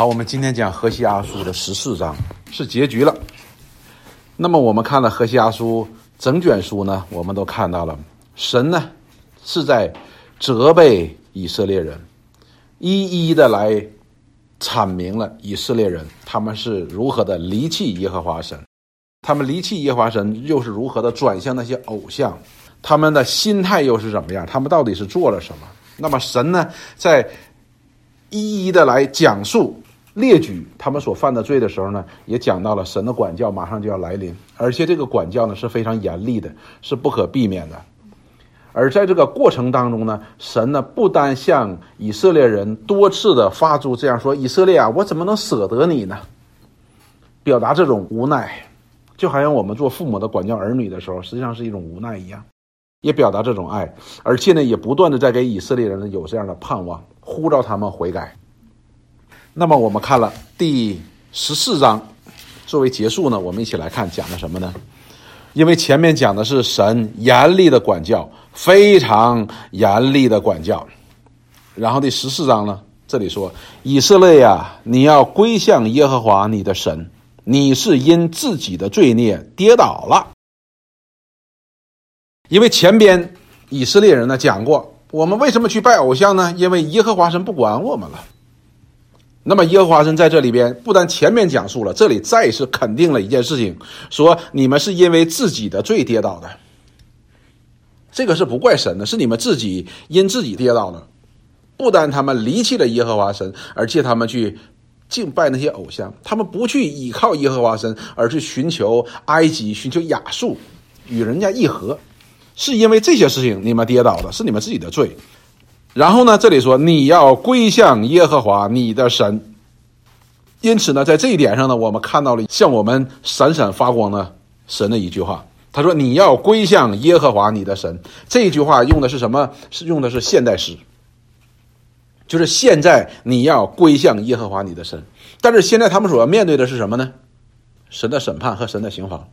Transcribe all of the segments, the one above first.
好，我们今天讲《何西阿书》的十四章是结局了。那么我们看了《何西阿书》整卷书呢，我们都看到了神呢是在责备以色列人，一一的来阐明了以色列人他们是如何的离弃耶和华神，他们离弃耶和华神又是如何的转向那些偶像，他们的心态又是怎么样？他们到底是做了什么？那么神呢，在一一的来讲述、列举他们所犯的罪的时候呢，也讲到了神的管教马上就要来临，而且这个管教呢是非常严厉的，是不可避免的。而在这个过程当中呢，神呢不单向以色列人多次的发出这样说：“以色列啊，我怎么能舍得你呢？”表达这种无奈，就好像我们做父母的管教儿女的时候，实际上是一种无奈一样，也表达这种爱，而且呢，也不断的在给以色列人有这样的盼望。呼召他们悔改。那么我们看了第十四章，作为结束呢，我们一起来看讲的什么呢？因为前面讲的是神严厉的管教，非常严厉的管教。然后第十四章呢，这里说以色列呀，你要归向耶和华你的神，你是因自己的罪孽跌倒了。因为前边以色列人呢讲过。我们为什么去拜偶像呢？因为耶和华神不管我们了。那么耶和华神在这里边不但前面讲述了，这里再是肯定了一件事情，说你们是因为自己的罪跌倒的。这个是不怪神的，是你们自己因自己跌倒的。不单他们离弃了耶和华神，而且他们去敬拜那些偶像，他们不去依靠耶和华神，而去寻求埃及、寻求亚述，与人家议和。是因为这些事情你们跌倒的，是你们自己的罪。然后呢，这里说你要归向耶和华你的神。因此呢，在这一点上呢，我们看到了向我们闪闪发光的神的一句话。他说：“你要归向耶和华你的神。”这一句话用的是什么？是用的是现代诗，就是现在你要归向耶和华你的神。但是现在他们所要面对的是什么呢？神的审判和神的刑罚。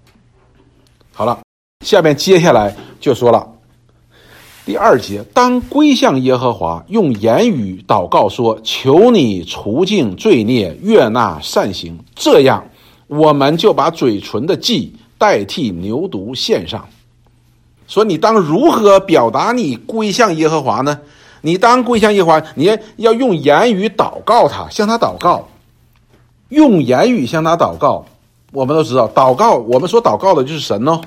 好了。下面接下来就说了，第二节，当归向耶和华，用言语祷告说：“求你除尽罪孽，悦纳善行。”这样，我们就把嘴唇的祭代替牛犊献上。说你当如何表达你归向耶和华呢？你当归向耶和华，你要用言语祷告他，向他祷告，用言语向他祷告。我们都知道，祷告，我们说祷告的就是神哦。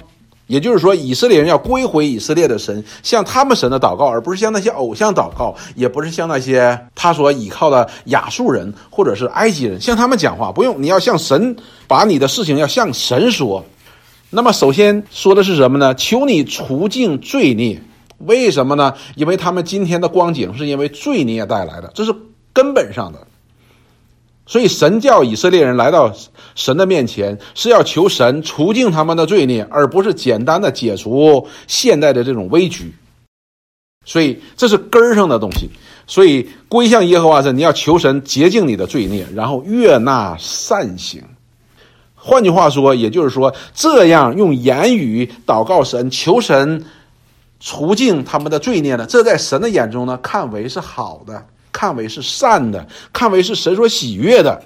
也就是说，以色列人要归回以色列的神，向他们神的祷告，而不是向那些偶像祷告，也不是向那些他所倚靠的亚述人或者是埃及人向他们讲话。不用，你要向神把你的事情要向神说。那么，首先说的是什么呢？求你除尽罪孽。为什么呢？因为他们今天的光景是因为罪孽带来的，这是根本上的。所以，神叫以色列人来到神的面前，是要求神除尽他们的罪孽，而不是简单的解除现代的这种危局。所以，这是根儿上的东西。所以，归向耶和华神，你要求神洁净你的罪孽，然后悦纳善行。换句话说，也就是说，这样用言语祷告神，求神除尽他们的罪孽呢？这在神的眼中呢，看为是好的。看为是善的，看为是神所喜悦的。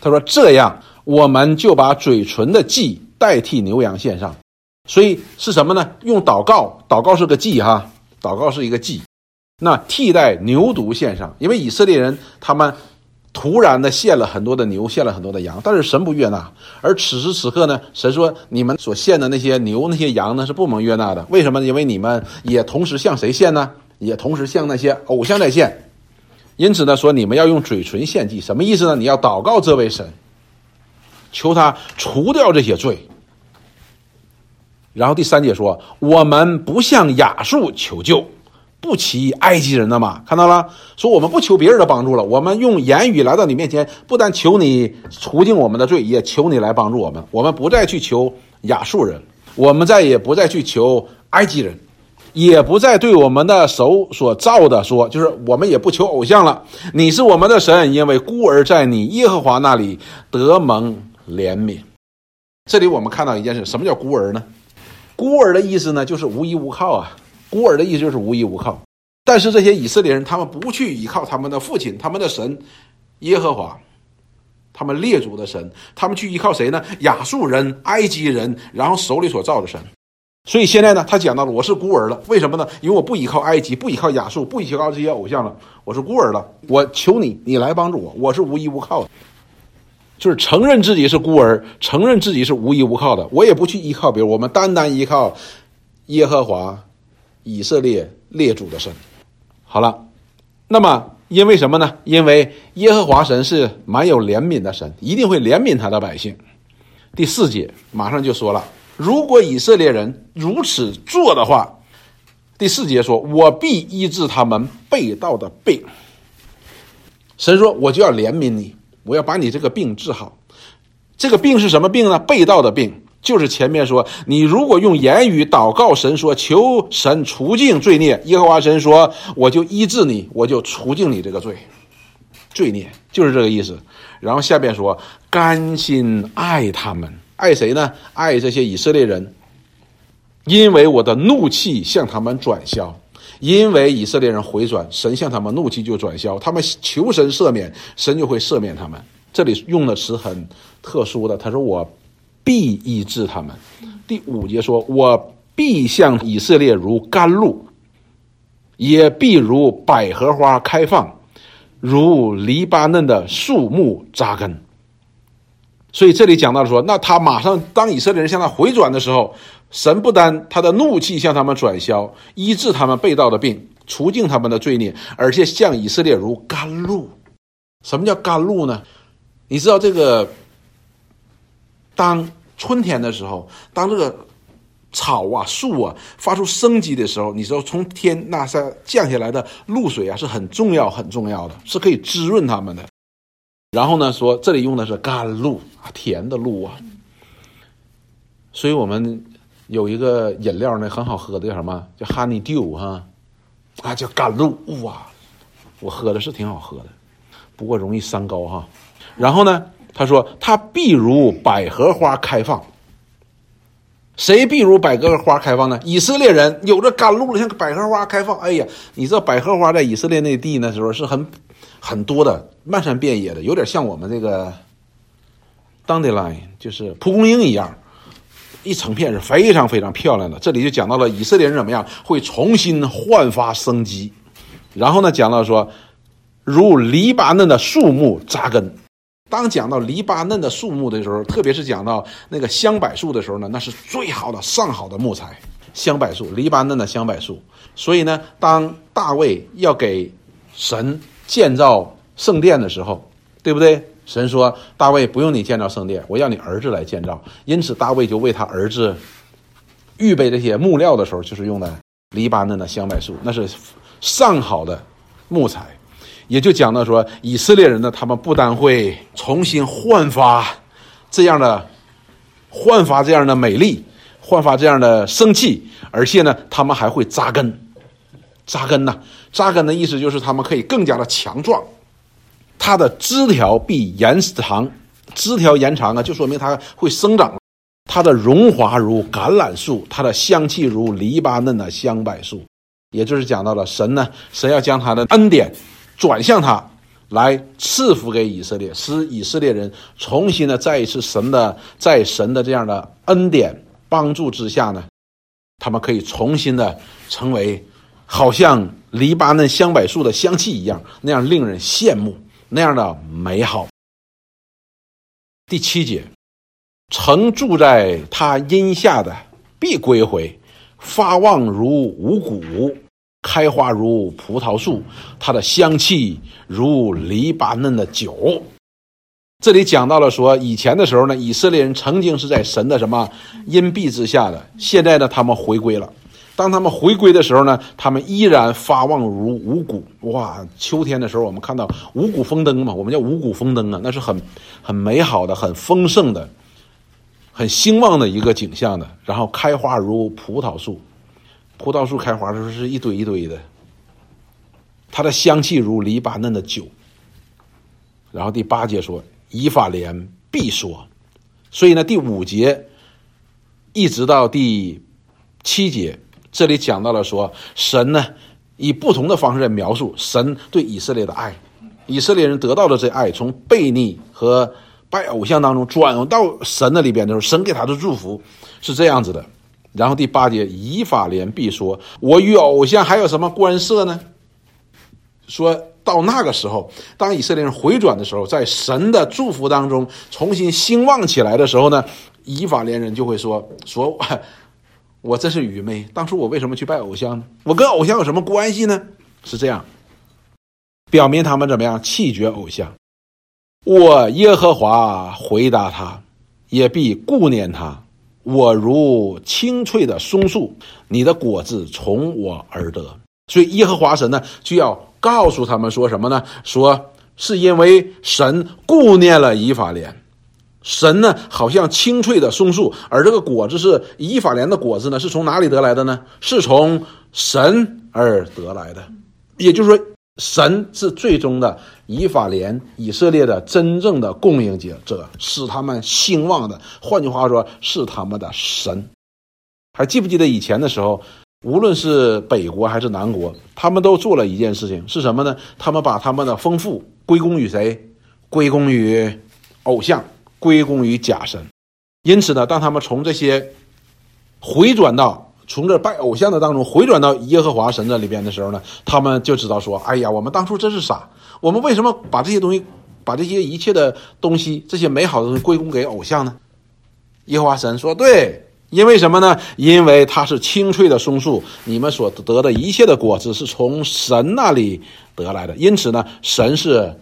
他说：“这样，我们就把嘴唇的祭代替牛羊献上。所以是什么呢？用祷告，祷告是个祭哈，祷告是一个祭。那替代牛犊献上，因为以色列人他们突然的献了很多的牛，献了很多的羊，但是神不悦纳。而此时此刻呢，神说：你们所献的那些牛、那些羊呢，是不能悦纳的。为什么？因为你们也同时向谁献呢？”也同时向那些偶像在献，因此呢，说你们要用嘴唇献祭，什么意思呢？你要祷告这位神，求他除掉这些罪。然后第三节说，我们不向亚述求救，不祈埃及人的马，看到了？说我们不求别人的帮助了，我们用言语来到你面前，不但求你除尽我们的罪，也求你来帮助我们。我们不再去求亚述人，我们再也不再去求埃及人。也不再对我们的手所造的说，就是我们也不求偶像了。你是我们的神，因为孤儿在你耶和华那里得蒙怜悯。这里我们看到一件事，什么叫孤儿呢？孤儿的意思呢，就是无依无靠啊。孤儿的意思就是无依无靠。但是这些以色列人，他们不去依靠他们的父亲，他们的神，耶和华，他们列祖的神，他们去依靠谁呢？亚述人、埃及人，然后手里所造的神。所以现在呢，他讲到了，我是孤儿了。为什么呢？因为我不依靠埃及，不依靠亚述，不依靠这些偶像了，我是孤儿了。我求你，你来帮助我，我是无依无靠的。就是承认自己是孤儿，承认自己是无依无靠的。我也不去依靠别人，我们单单依靠耶和华以色列列主的神。好了，那么因为什么呢？因为耶和华神是蛮有怜悯的神，一定会怜悯他的百姓。第四节马上就说了，如果以色列人如此做的话，第四节说：“我必医治他们被盗的病。”神说：“我就要怜悯你。”我要把你这个病治好，这个病是什么病呢？被盗的病，就是前面说，你如果用言语祷告神，说求神除尽罪孽，耶和华神说，我就医治你，我就除尽你这个罪，罪孽就是这个意思。然后下边说，甘心爱他们，爱谁呢？爱这些以色列人，因为我的怒气向他们转消。因为以色列人回转，神向他们怒气就转消，他们求神赦免，神就会赦免他们。这里用的词很特殊的，他说：“我必医治他们。”第五节说：“我必向以色列如甘露，也必如百合花开放，如黎巴嫩的树木扎根。”所以这里讲到说，那他马上当以色列人向他回转的时候。神不单他的怒气向他们转消，医治他们被盗的病，除尽他们的罪孽，而且向以色列如甘露。什么叫甘露呢？你知道这个，当春天的时候，当这个草啊、树啊发出生机的时候，你知道从天那下降下来的露水啊是很重要、很重要的，是可以滋润他们的。然后呢，说这里用的是甘露啊，甜的露啊，所以我们。有一个饮料呢，很好喝的，叫什么？叫 Honey Dew 哈，啊，叫甘露哇！我喝的是挺好喝的，不过容易三高哈。然后呢，他说他必如百合花开放。谁必如百合花开放呢？以色列人有着甘露了，像百合花开放。哎呀，你知道百合花在以色列那地那时候是很很多的，漫山遍野的，有点像我们这个 Dandelion，就是蒲公英一样。一成片是非常非常漂亮的。这里就讲到了以色列人怎么样会重新焕发生机，然后呢，讲到说，如黎巴嫩的树木扎根。当讲到黎巴嫩的树木的时候，特别是讲到那个香柏树的时候呢，那是最好的上好的木材，香柏树，黎巴嫩的香柏树。所以呢，当大卫要给神建造圣殿的时候，对不对？神说：“大卫不用你建造圣殿，我要你儿子来建造。”因此，大卫就为他儿子预备这些木料的时候，就是用的黎巴嫩的香柏树，那是上好的木材。也就讲到说，以色列人呢，他们不但会重新焕发这样的焕发这样的美丽，焕发这样的生气，而且呢，他们还会扎根。扎根呢，扎根的意思就是他们可以更加的强壮。它的枝条必延长，枝条延长啊，就说明它会生长。它的荣华如橄榄树，它的香气如黎巴嫩的香柏树，也就是讲到了神呢，神要将他的恩典转向他，来赐福给以色列，使以色列人重新的再一次神的在神的这样的恩典帮助之下呢，他们可以重新的成为好像黎巴嫩香柏树的香气一样，那样令人羡慕。那样的美好。第七节，曾住在他荫下的必归回，发旺如五谷，开花如葡萄树，它的香气如黎巴嫩的酒。这里讲到了说，以前的时候呢，以色列人曾经是在神的什么荫蔽之下的，现在呢，他们回归了。当他们回归的时候呢，他们依然发旺如五谷。哇，秋天的时候，我们看到五谷丰登嘛，我们叫五谷丰登啊，那是很很美好的、很丰盛的、很兴旺的一个景象的。然后开花如葡萄树，葡萄树开花的时候是一堆一堆的，它的香气如黎巴嫩的酒。然后第八节说以法莲必说，所以呢，第五节一直到第七节。这里讲到了说，神呢以不同的方式来描述神对以色列的爱，以色列人得到的这爱，从悖逆和拜偶像当中转到神的里边的时候，神给他的祝福是这样子的。然后第八节，以法莲必说：“我与偶像还有什么关涉呢？”说到那个时候，当以色列人回转的时候，在神的祝福当中重新兴旺起来的时候呢，以法莲人就会说：“说我真是愚昧，当初我为什么去拜偶像呢？我跟偶像有什么关系呢？”是这样，表明他们怎么样弃绝偶像。我耶和华回答他，也必顾念他。我如青翠的松树，你的果子从我而得。所以耶和华神呢，就要告诉他们说什么呢？说是因为神顾念了以法莲，神呢好像清翠的松树，而这个果子是以法莲的果子呢，是从哪里得来的呢？是从神而得来的。也就是说，神是最终的以法莲以色列的真正的供应者，使他们兴旺的。换句话说，是他们的神。还记不记得以前的时候，无论是北国还是南国，他们都做了一件事情，是什么呢？他们把他们的丰富归功于谁？归功于偶像，归功于假神。因此呢，当他们从这些回转到。从这拜偶像的当中回转到耶和华神这里边的时候呢，他们就知道说：“哎呀，我们当初真是傻，我们为什么把这些东西、把这些一切的东西、这些美好的东西归功给偶像呢？”耶和华神说：“对，因为什么呢？因为它是青翠的松树，你们所得的一切的果子是从神那里得来的。因此呢，神是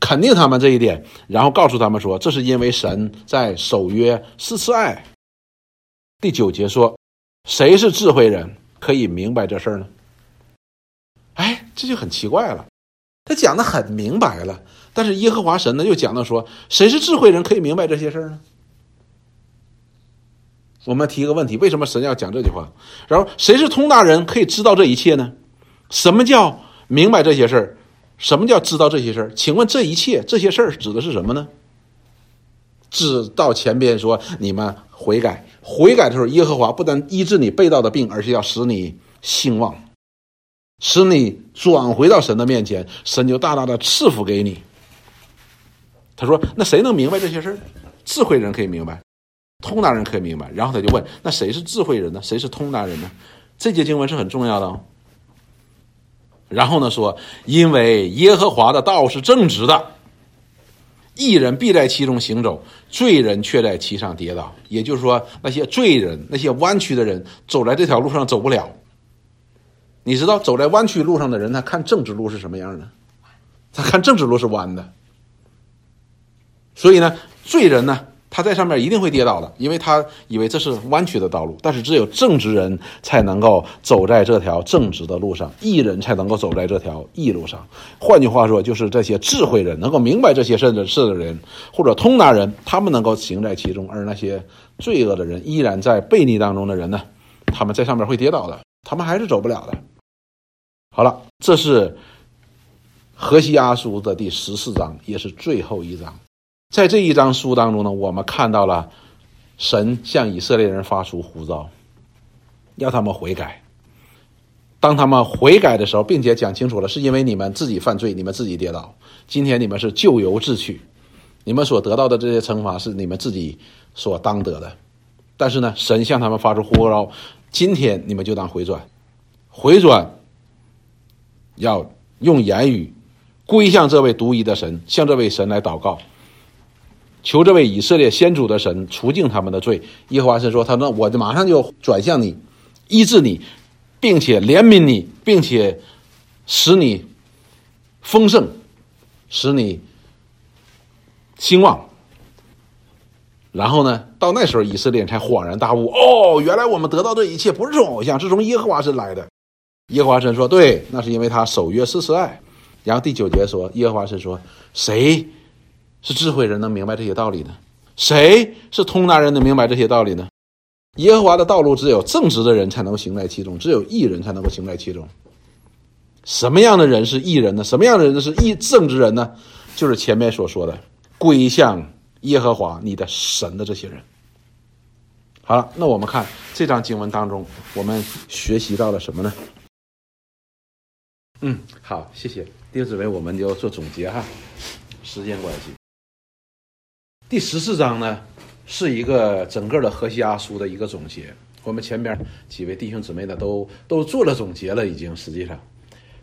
肯定他们这一点，然后告诉他们说，这是因为神在守约是慈爱。”第九节说。谁是智慧人，可以明白这事儿呢？哎，这就很奇怪了。他讲的很明白了，但是耶和华神呢，又讲到说，谁是智慧人，可以明白这些事儿呢？我们提一个问题：为什么神要讲这句话？然后，谁是通达人，可以知道这一切呢？什么叫明白这些事儿？什么叫知道这些事儿？请问这一切这些事儿指的是什么呢？指到前边说你们悔改。悔改的时候，耶和华不但医治你被盗的病，而且要使你兴旺，使你转回到神的面前，神就大大的赐福给你。他说：“那谁能明白这些事儿？智慧人可以明白，通达人可以明白。”然后他就问：“那谁是智慧人呢？谁是通达人呢？”这节经文是很重要的哦。然后呢说：“因为耶和华的道是正直的。”义人必在其中行走，罪人却在其上跌倒。也就是说，那些罪人、那些弯曲的人，走在这条路上走不了。你知道，走在弯曲路上的人，他看正直路是什么样的？他看正直路是弯的。所以呢，罪人呢？他在上面一定会跌倒的，因为他以为这是弯曲的道路。但是只有正直人才能够走在这条正直的路上，义人才能够走在这条义路上。换句话说，就是这些智慧人能够明白这些事的事的人，或者通达人，他们能够行在其中；而那些罪恶的人，依然在悖逆当中的人呢，他们在上面会跌倒的，他们还是走不了的。好了，这是河西阿书的第十四章，也是最后一章。在这一章书当中呢，我们看到了神向以色列人发出呼召，要他们悔改。当他们悔改的时候，并且讲清楚了，是因为你们自己犯罪，你们自己跌倒。今天你们是咎由自取，你们所得到的这些惩罚是你们自己所当得的。但是呢，神向他们发出呼召，今天你们就当回转，回转，要用言语归向这位独一的神，向这位神来祷告。求这位以色列先祖的神除尽他们的罪。耶和华神说：“他说，我马上就转向你，医治你，并且怜悯你，并且使你丰盛，使你兴旺。然后呢，到那时候，以色列才恍然大悟：哦，原来我们得到这一切不是从偶像，是从耶和华神来的。耶和华神说：对，那是因为他守约施慈爱。然后第九节说：耶和华神说，谁？”是智慧人能明白这些道理的，谁是通达人能明白这些道理呢？耶和华的道路只有正直的人才能够行在其中，只有义人才能够行在其中。什么样的人是义人呢？什么样的人是义正直人呢？就是前面所说的归向耶和华你的神的这些人。好了，那我们看这章经文当中，我们学习到了什么呢？嗯，好，谢谢弟兄姊妹，我们就做总结哈，时间关系。第十四章呢，是一个整个的河西阿书的一个总结。我们前边几位弟兄姊妹呢，都都做了总结了，已经实际上，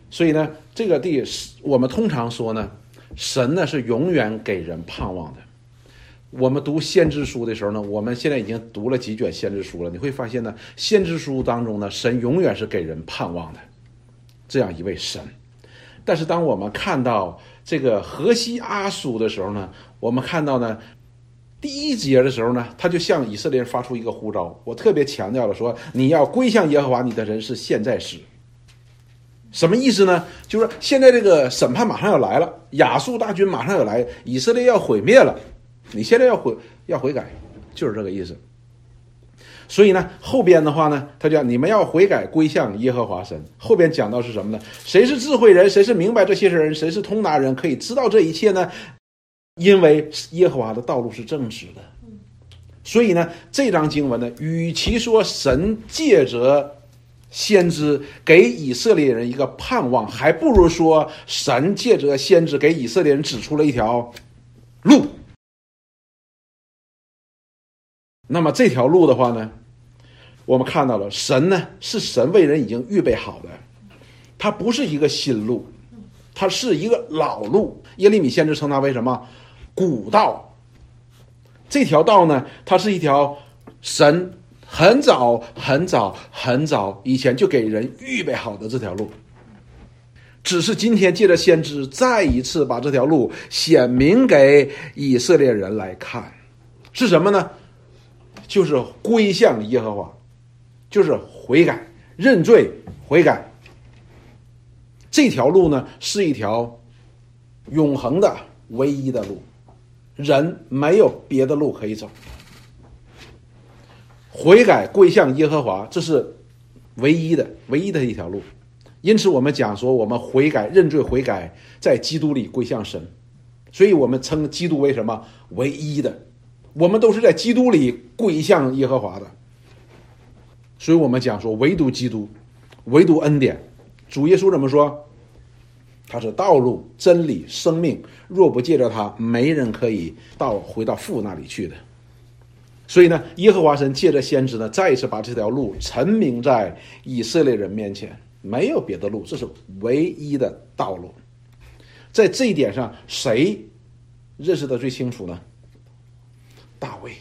所以呢，这个第我们通常说呢，神呢是永远给人盼望的。我们读先知书的时候呢，我们现在已经读了几卷先知书了，你会发现呢，先知书当中呢，神永远是给人盼望的，这样一位神。但是当我们看到这个河西阿书的时候呢，我们看到呢。第一节的时候呢，他就向以色列人发出一个呼召。我特别强调了说，你要归向耶和华你的人是现在时。什么意思呢？就是现在这个审判马上要来了，亚述大军马上要来，以色列要毁灭了，你现在要悔要悔改，就是这个意思。所以呢，后边的话呢，他讲你们要悔改归向耶和华神。后边讲到是什么呢？谁是智慧人？谁是明白这些事人？谁是通达人？可以知道这一切呢？因为耶和华的道路是正直的，所以呢，这张经文呢，与其说神借着先知给以色列人一个盼望，还不如说神借着先知给以色列人指出了一条路。那么这条路的话呢，我们看到了神呢是神为人已经预备好的，它不是一个新路，它是一个老路。耶利米先知称它为什么？古道，这条道呢，它是一条神很早很早很早以前就给人预备好的这条路，只是今天借着先知再一次把这条路显明给以色列人来看，是什么呢？就是归向耶和华，就是悔改、认罪、悔改。这条路呢，是一条永恒的唯一的路。人没有别的路可以走，悔改归向耶和华，这是唯一的、唯一的一条路。因此，我们讲说，我们悔改、认罪、悔改，在基督里归向神，所以我们称基督为什么？唯一的。我们都是在基督里归向耶和华的，所以我们讲说，唯独基督，唯独恩典。主耶稣怎么说？他是道路、真理、生命。若不借着他，没人可以到回到父那里去的。所以呢，耶和华神借着先知呢，再一次把这条路陈明在以色列人面前。没有别的路，这是唯一的道路。在这一点上，谁认识的最清楚呢？大卫。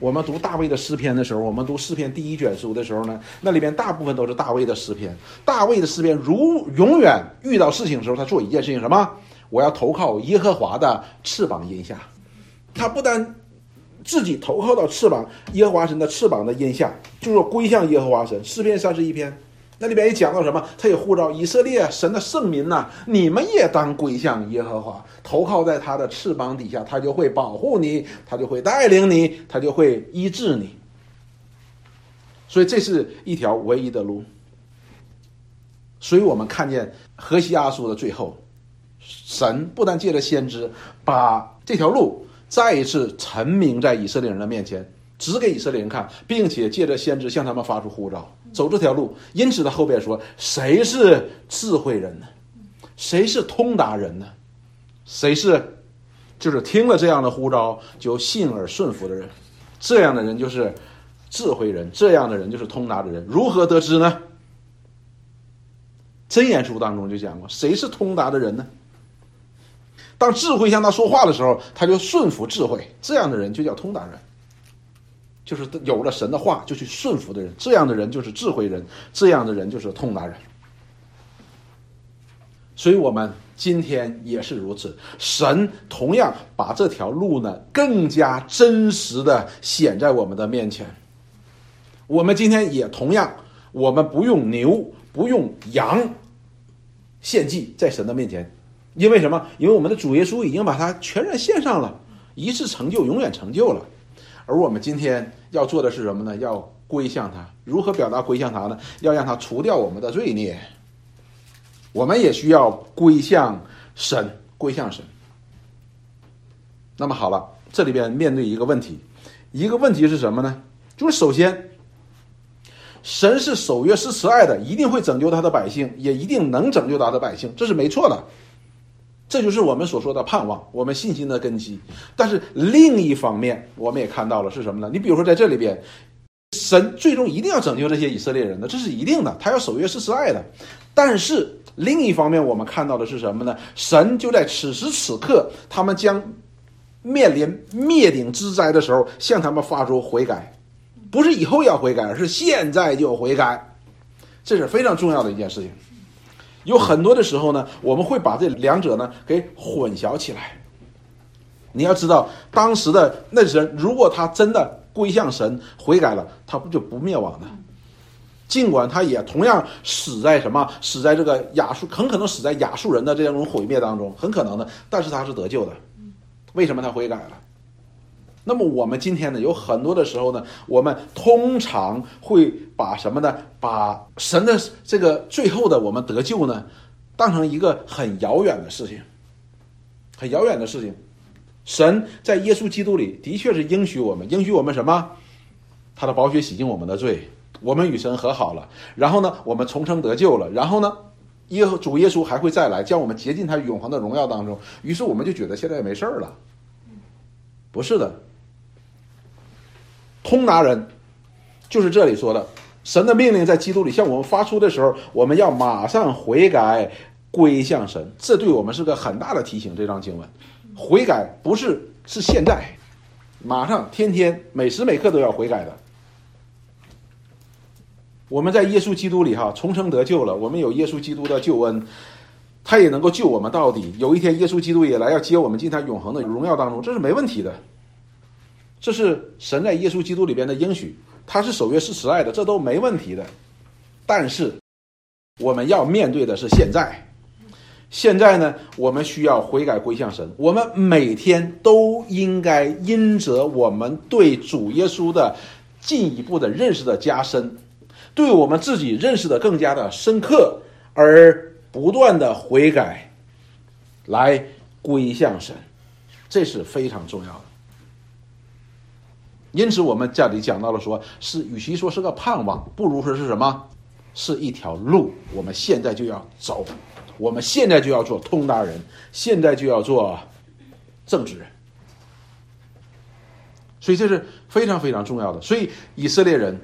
我们读大卫的诗篇的时候，我们读诗篇第一卷书的时候呢，那里边大部分都是大卫的诗篇。大卫的诗篇如永远遇到事情的时候，他做一件事情什么？我要投靠耶和华的翅膀荫下。他不单自己投靠到翅膀耶和华神的翅膀的荫下，就是归向耶和华神。诗篇三十一篇。那里边也讲到什么？他也呼召以色列神的圣民呐，你们也当归向耶和华，投靠在他的翅膀底下，他就会保护你，他就会带领你，他就会医治你。所以这是一条唯一的路。所以我们看见何西阿书的最后，神不但借着先知把这条路再一次陈明在以色列人的面前。指给以色列人看，并且借着先知向他们发出呼召，走这条路。因此，他后边说：“谁是智慧人呢？谁是通达人呢？谁是，就是听了这样的呼召就信而顺服的人？这样的人就是智慧人，这样的人就是通达的人。如何得知呢？真言书当中就讲过，谁是通达的人呢？当智慧向他说话的时候，他就顺服智慧。这样的人就叫通达人。”就是有了神的话就去顺服的人，这样的人就是智慧人，这样的人就是通达人。所以，我们今天也是如此。神同样把这条路呢，更加真实的显在我们的面前。我们今天也同样，我们不用牛，不用羊献祭在神的面前，因为什么？因为我们的主耶稣已经把它全然献上了，一次成就，永远成就了。而我们今天要做的是什么呢？要归向他。如何表达归向他呢？要让他除掉我们的罪孽。我们也需要归向神，归向神。那么好了，这里边面对一个问题，一个问题是什么呢？就是首先，神是守约是慈爱的，一定会拯救他的百姓，也一定能拯救他的百姓，这是没错的。这就是我们所说的盼望，我们信心的根基。但是另一方面，我们也看到了是什么呢？你比如说在这里边，神最终一定要拯救这些以色列人的，这是一定的，他要守约是慈爱的。但是另一方面，我们看到的是什么呢？神就在此时此刻，他们将面临灭顶之灾的时候，向他们发出悔改。不是以后要悔改，而是现在就悔改，这是非常重要的一件事情。有很多的时候呢，我们会把这两者呢给混淆起来。你要知道，当时的那人，如果他真的归向神、悔改了，他不就不灭亡呢？尽管他也同样死在什么，死在这个亚述，很可能死在亚述人的这种毁灭当中，很可能的。但是他是得救的，为什么他悔改了？那么我们今天呢，有很多的时候呢，我们通常会把什么呢？把神的这个最后的我们得救呢，当成一个很遥远的事情，很遥远的事情。神在耶稣基督里的确是应许我们，应许我们什么？他的宝血洗净我们的罪，我们与神和好了。然后呢，我们重生得救了。然后呢，耶主耶稣还会再来，将我们接进他永恒的荣耀当中。于是我们就觉得现在没事儿了，不是的。通达人，就是这里说的，神的命令在基督里向我们发出的时候，我们要马上悔改，归向神。这对我们是个很大的提醒。这张经文，悔改不是是现在，马上，天天，每时每刻都要悔改的。我们在耶稣基督里哈重生得救了，我们有耶稣基督的救恩，他也能够救我们到底。有一天，耶稣基督也来要接我们进他永恒的荣耀当中，这是没问题的。这是神在耶稣基督里边的应许，他是守约是慈爱的，这都没问题的。但是我们要面对的是现在，现在呢，我们需要悔改归向神。我们每天都应该因着我们对主耶稣的进一步的认识的加深，对我们自己认识的更加的深刻，而不断的悔改，来归向神，这是非常重要的。因此，我们这里讲到了，说是与其说是个盼望，不如说是什么？是一条路。我们现在就要走，我们现在就要做通达人，现在就要做正直人。所以这是非常非常重要的。所以以色列人，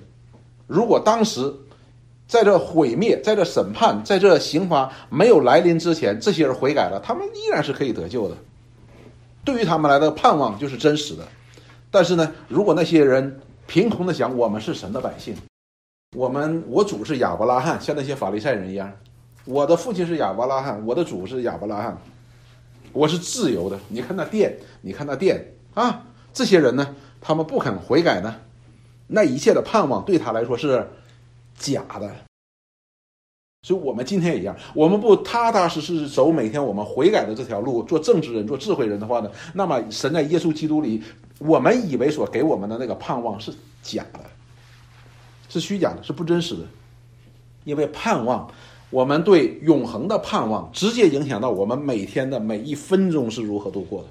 如果当时在这毁灭、在这审判、在这刑罚没有来临之前，这些人悔改了，他们依然是可以得救的。对于他们来的盼望就是真实的。但是呢，如果那些人凭空的想我们是神的百姓，我们我主是亚伯拉罕，像那些法利赛人一样，我的父亲是亚伯拉罕，我的主是亚伯拉罕，我是自由的。你看那殿，你看那殿啊，这些人呢，他们不肯悔改呢，那一切的盼望对他来说是假的。所以，我们今天也一样，我们不踏踏实实走每天我们悔改的这条路，做正直人，做智慧人的话呢，那么神在耶稣基督里，我们以为所给我们的那个盼望是假的，是虚假的，是不真实的。因为盼望，我们对永恒的盼望，直接影响到我们每天的每一分钟是如何度过的，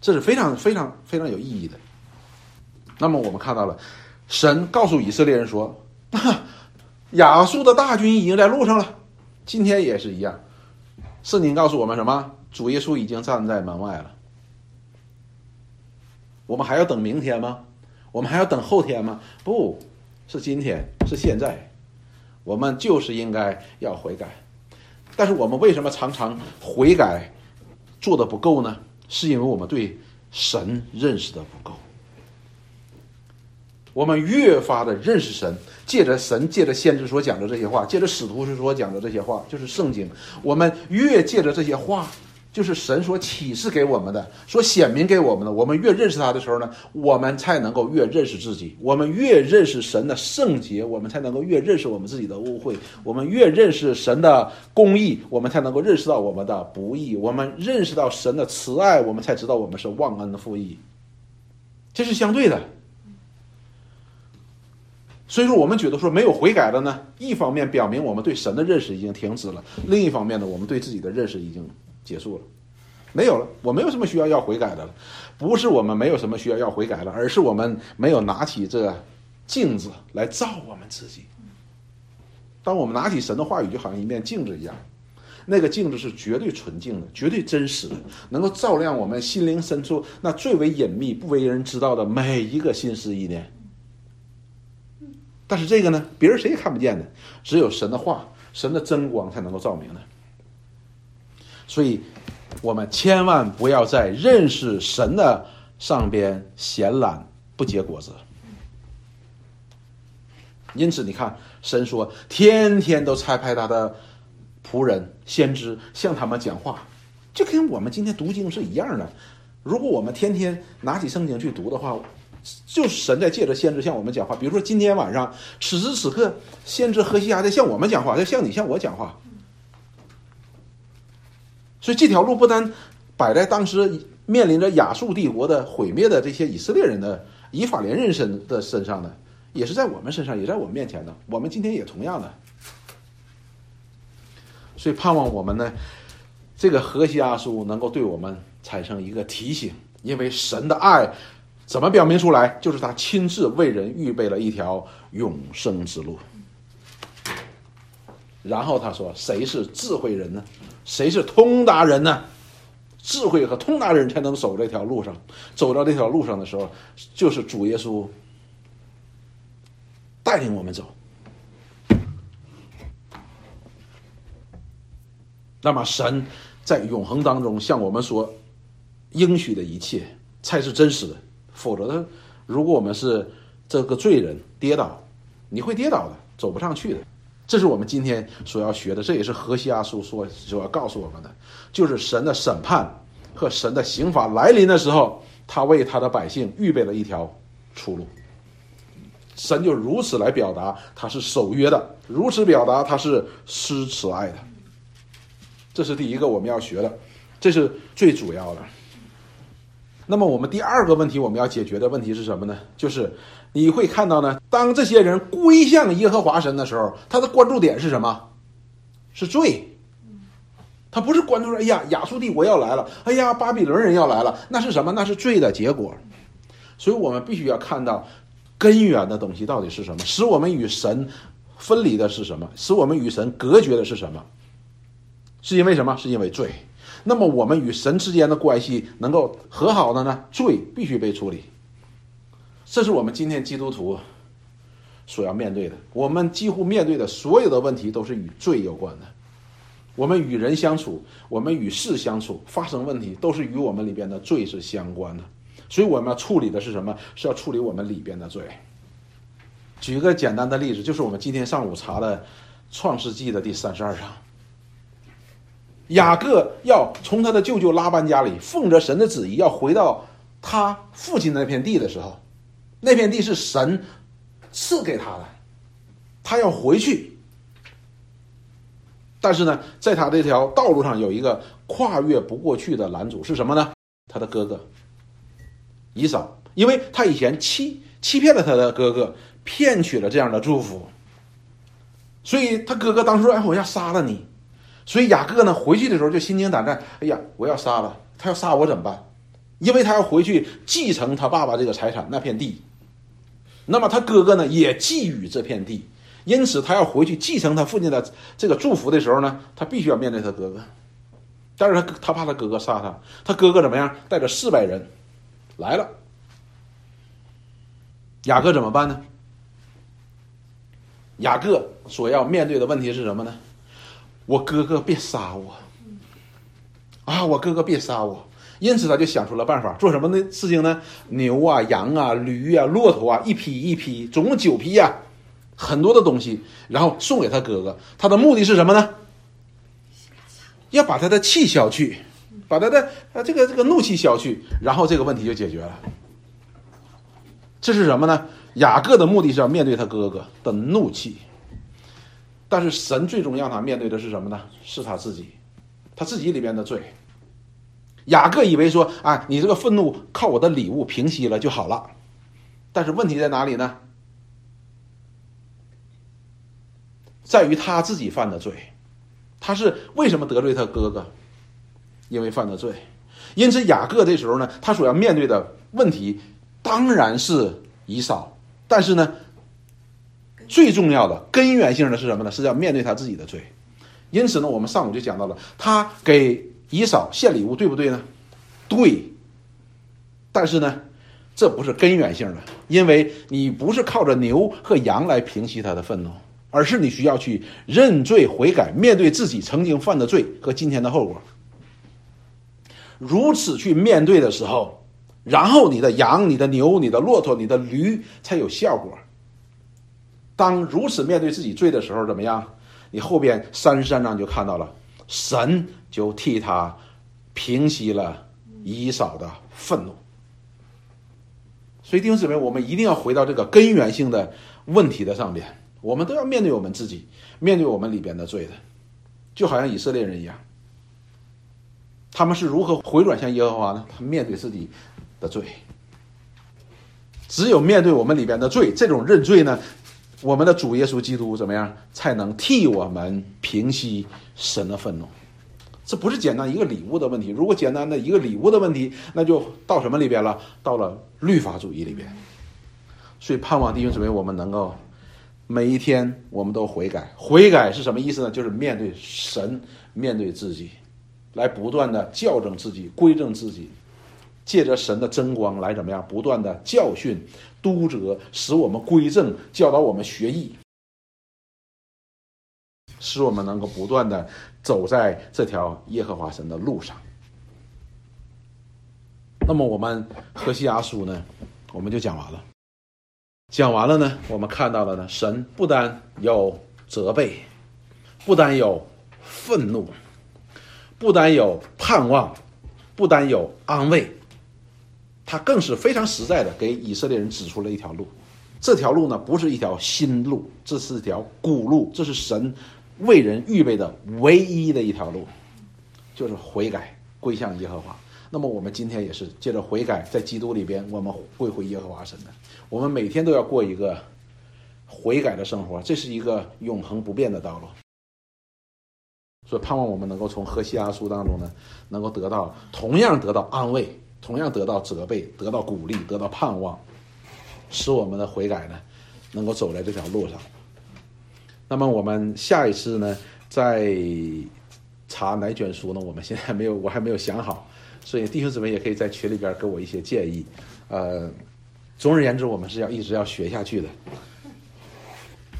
这是非常非常非常有意义的。那么，我们看到了，神告诉以色列人说。亚述的大军已经在路上了，今天也是一样。圣经告诉我们什么？主耶稣已经站在门外了。我们还要等明天吗？我们还要等后天吗？不是今天，是现在。我们就是应该要悔改。但是我们为什么常常悔改做的不够呢？是因为我们对神认识的不够。我们越发的认识神，借着神，借着先知所讲的这些话，借着使徒所讲的这些话，就是圣经。我们越借着这些话，就是神所启示给我们的，所显明给我们的。我们越认识他的时候呢，我们才能够越认识自己。我们越认识神的圣洁，我们才能够越认识我们自己的污秽。我们越认识神的公义，我们才能够认识到我们的不义。我们认识到神的慈爱，我们才知道我们是忘恩负义。这是相对的。所以说，我们觉得说没有悔改的呢，一方面表明我们对神的认识已经停止了；另一方面呢，我们对自己的认识已经结束了，没有了。我没有什么需要要悔改的了，不是我们没有什么需要要悔改了，而是我们没有拿起这镜子来照我们自己。当我们拿起神的话语，就好像一面镜子一样，那个镜子是绝对纯净的、绝对真实的，能够照亮我们心灵深处那最为隐秘、不为人知道的每一个心思意念。但是这个呢，别人谁也看不见的，只有神的话、神的真光才能够照明的。所以，我们千万不要在认识神的上边闲懒不结果子。因此，你看，神说天天都差派他的仆人、先知向他们讲话，就跟我们今天读经是一样的。如果我们天天拿起圣经去读的话，就是神在借着先知向我们讲话。比如说今天晚上，此时此刻，先知何西阿在向我们讲话，在向你、向我讲话。所以这条路不单摆在当时面临着亚述帝国的毁灭的这些以色列人的以法莲人身的身上的。也是在我们身上，也在我们面前的。我们今天也同样的，所以盼望我们呢，这个河西阿书能够对我们产生一个提醒。因为神的爱怎么表明出来？就是他亲自为人预备了一条永生之路。然后他说：“谁是智慧人呢？谁是通达人呢？智慧和通达人才能走这条路上。走到这条路上的时候，就是主耶稣。”带领我们走，那么神在永恒当中向我们说应许的一切才是真实的。否则呢，如果我们是这个罪人跌倒，你会跌倒的，走不上去的。这是我们今天所要学的，这也是何西阿书所所要告诉我们的，就是神的审判和神的刑罚来临的时候，他为他的百姓预备了一条出路。神就如此来表达，他是守约的；如此表达，他是施慈爱的。这是第一个我们要学的，这是最主要的。那么，我们第二个问题我们要解决的问题是什么呢？就是你会看到呢，当这些人归向耶和华神的时候，他的关注点是什么？是罪。他不是关注说：“哎呀，亚述帝国要来了，哎呀，巴比伦人要来了。”那是什么？那是罪的结果。所以我们必须要看到。根源的东西到底是什么？使我们与神分离的是什么？使我们与神隔绝的是什么？是因为什么？是因为罪。那么我们与神之间的关系能够和好的呢？罪必须被处理。这是我们今天基督徒所要面对的。我们几乎面对的所有的问题都是与罪有关的。我们与人相处，我们与事相处，发生问题都是与我们里边的罪是相关的。所以我们要处理的是什么？是要处理我们里边的罪。举个简单的例子，就是我们今天上午查的《创世纪》的第三十二章。雅各要从他的舅舅拉班家里，奉着神的旨意要回到他父亲那片地的时候，那片地是神赐给他的，他要回去。但是呢，在他这条道路上有一个跨越不过去的拦阻，是什么呢？他的哥哥。以扫，因为他以前欺欺骗了他的哥哥，骗取了这样的祝福，所以他哥哥当时说：“哎，我要杀了你。”所以雅各呢，回去的时候就心惊胆战：“哎呀，我要杀了他，要杀我怎么办？”因为他要回去继承他爸爸这个财产那片地，那么他哥哥呢也觊觎这片地，因此他要回去继承他父亲的这个祝福的时候呢，他必须要面对他哥哥，但是他他怕他哥哥杀他，他哥哥怎么样？带着四百人。来了，雅各怎么办呢？雅各所要面对的问题是什么呢？我哥哥别杀我，啊，我哥哥别杀我。因此他就想出了办法，做什么呢事情呢？牛啊、羊啊、驴啊、骆驼啊，一批一批，总共九批呀，很多的东西，然后送给他哥哥。他的目的是什么呢？要把他的气消去。把他的呃这个这个怒气消去，然后这个问题就解决了。这是什么呢？雅各的目的是要面对他哥哥的怒气，但是神最终让他面对的是什么呢？是他自己，他自己里边的罪。雅各以为说啊，你这个愤怒靠我的礼物平息了就好了，但是问题在哪里呢？在于他自己犯的罪，他是为什么得罪他哥哥？因为犯的罪，因此雅各这时候呢，他所要面对的问题当然是以扫，但是呢，最重要的根源性的是什么呢？是要面对他自己的罪。因此呢，我们上午就讲到了，他给以少献礼物，对不对呢？对。但是呢，这不是根源性的，因为你不是靠着牛和羊来平息他的愤怒，而是你需要去认罪悔改，面对自己曾经犯的罪和今天的后果。如此去面对的时候，然后你的羊、你的牛、你的骆驼、你的驴才有效果。当如此面对自己罪的时候，怎么样？你后边三十三章就看到了，神就替他平息了以扫的愤怒。所以弟兄姊妹，我们一定要回到这个根源性的问题的上边，我们都要面对我们自己，面对我们里边的罪的，就好像以色列人一样。他们是如何回转向耶和华呢？他面对自己的罪，只有面对我们里边的罪，这种认罪呢，我们的主耶稣基督怎么样才能替我们平息神的愤怒？这不是简单一个礼物的问题。如果简单的一个礼物的问题，那就到什么里边了？到了律法主义里边。所以盼望弟兄姊妹，我们能够每一天我们都悔改。悔改是什么意思呢？就是面对神，面对自己。来不断的校正自己，归正自己，借着神的真光来怎么样？不断的教训、督责，使我们归正，教导我们学艺，使我们能够不断的走在这条耶和华神的路上。那么我们何西阿书呢？我们就讲完了。讲完了呢，我们看到了呢，神不单有责备，不单有愤怒。不单有盼望，不单有安慰，他更是非常实在的给以色列人指出了一条路。这条路呢，不是一条新路，这是一条古路，这是神为人预备的唯一的一条路，就是悔改归向耶和华。那么我们今天也是借着悔改，在基督里边，我们归回耶和华神的。我们每天都要过一个悔改的生活，这是一个永恒不变的道路。所以盼望我们能够从何西阿书当中呢，能够得到同样得到安慰，同样得到责备，得到鼓励，得到盼望，使我们的悔改呢，能够走在这条路上。那么我们下一次呢，在查哪卷书呢？我们现在没有，我还没有想好。所以弟兄姊妹也可以在群里边给我一些建议。呃，总而言之，我们是要一直要学下去的。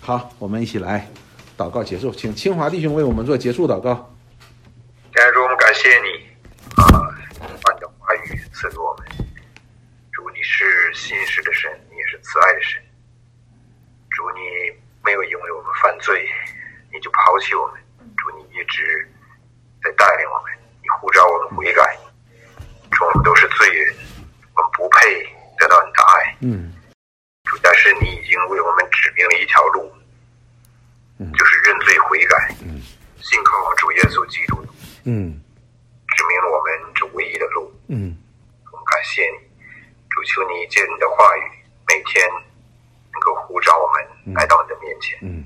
好，我们一起来。祷告结束，请清华弟兄为我们做结束祷告。天主，我们感谢你啊，把你的话语赐给我们。主，你是信实的神，你也是慈爱的神。主，你没有因为我们犯罪，你就抛弃我们。主，你一直在带领我们，你呼召我们悔改。主，我们都是罪人，我们不配得到你的爱。嗯。主，但是你已经为我们指明了一条路。就是认罪悔改，信靠主耶稣基督，嗯，指明了我们这唯一的路，嗯，我们感谢你，主求你借你的话语，每天能够呼召我们来到你的面前，嗯，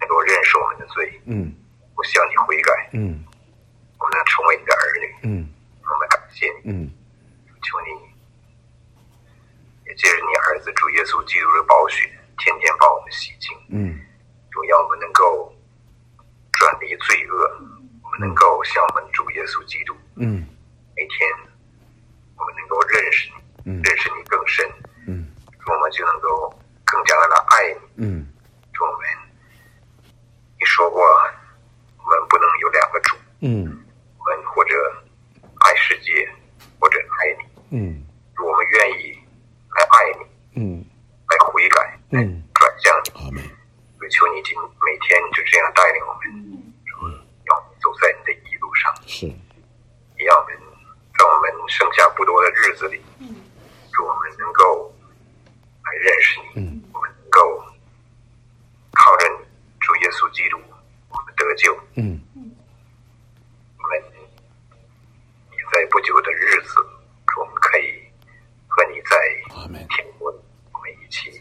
能够认识我们的罪，嗯，我向你悔改，嗯，我们能成为你的儿女，嗯，我们感谢你，嗯，求你也借着你儿子主耶稣基督的宝血，天天把我们洗净，嗯。主要我们能够转离罪恶，我们能够向我们主耶稣基督，嗯，每天我们能够认识你，认识你更深，嗯，我们就能够爱你，嗯，主我们，你说过我们不能有两个主，嗯，我们或者爱世界，或者爱你，嗯，我们愿意来爱你，嗯，来悔改，嗯，转向你，阿门。求你今每天就这样带领我们，要走在你的一路上。是，也要我们在我们剩下不多的日子里，祝我们能够来认识你。嗯，我们能够靠着你，主耶稣基督，我们得救。嗯，我们也在不久的日子，我们可以和你在天国，我们一起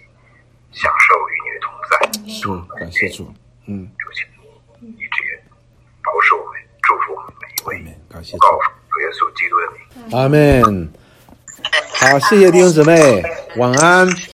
享受与你的同在。是，感谢主，嗯，主请你一直保守我们，祝福我们每一位，感谢主，主耶稣基督的名，阿门。好，谢谢弟兄姊妹，晚安。